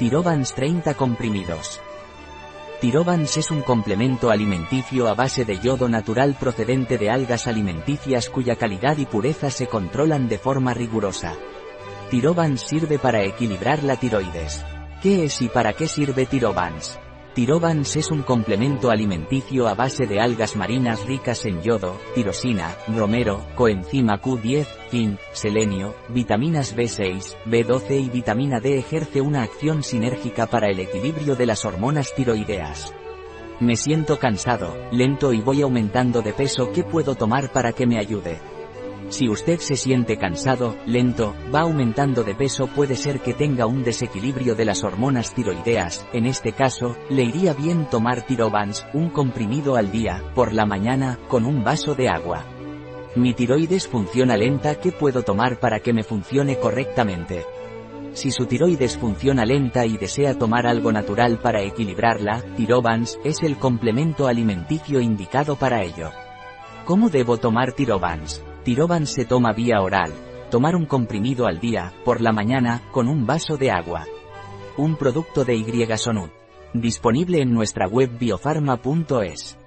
Tirovans 30 comprimidos. Tirovans es un complemento alimenticio a base de yodo natural procedente de algas alimenticias cuya calidad y pureza se controlan de forma rigurosa. Tirovans sirve para equilibrar la tiroides. ¿Qué es y para qué sirve Tirovans? Tirovans es un complemento alimenticio a base de algas marinas ricas en yodo, tirosina, romero, coenzima Q10, zinc, selenio, vitaminas B6, B12 y vitamina D ejerce una acción sinérgica para el equilibrio de las hormonas tiroideas. Me siento cansado, lento y voy aumentando de peso, ¿qué puedo tomar para que me ayude? Si usted se siente cansado, lento, va aumentando de peso puede ser que tenga un desequilibrio de las hormonas tiroideas, en este caso, le iría bien tomar Tirovans, un comprimido al día, por la mañana, con un vaso de agua. Mi tiroides funciona lenta, ¿qué puedo tomar para que me funcione correctamente? Si su tiroides funciona lenta y desea tomar algo natural para equilibrarla, Tirovans es el complemento alimenticio indicado para ello. ¿Cómo debo tomar Tirovans? Tiroban se toma vía oral. Tomar un comprimido al día, por la mañana, con un vaso de agua. Un producto de Y. Disponible en nuestra web biofarma.es.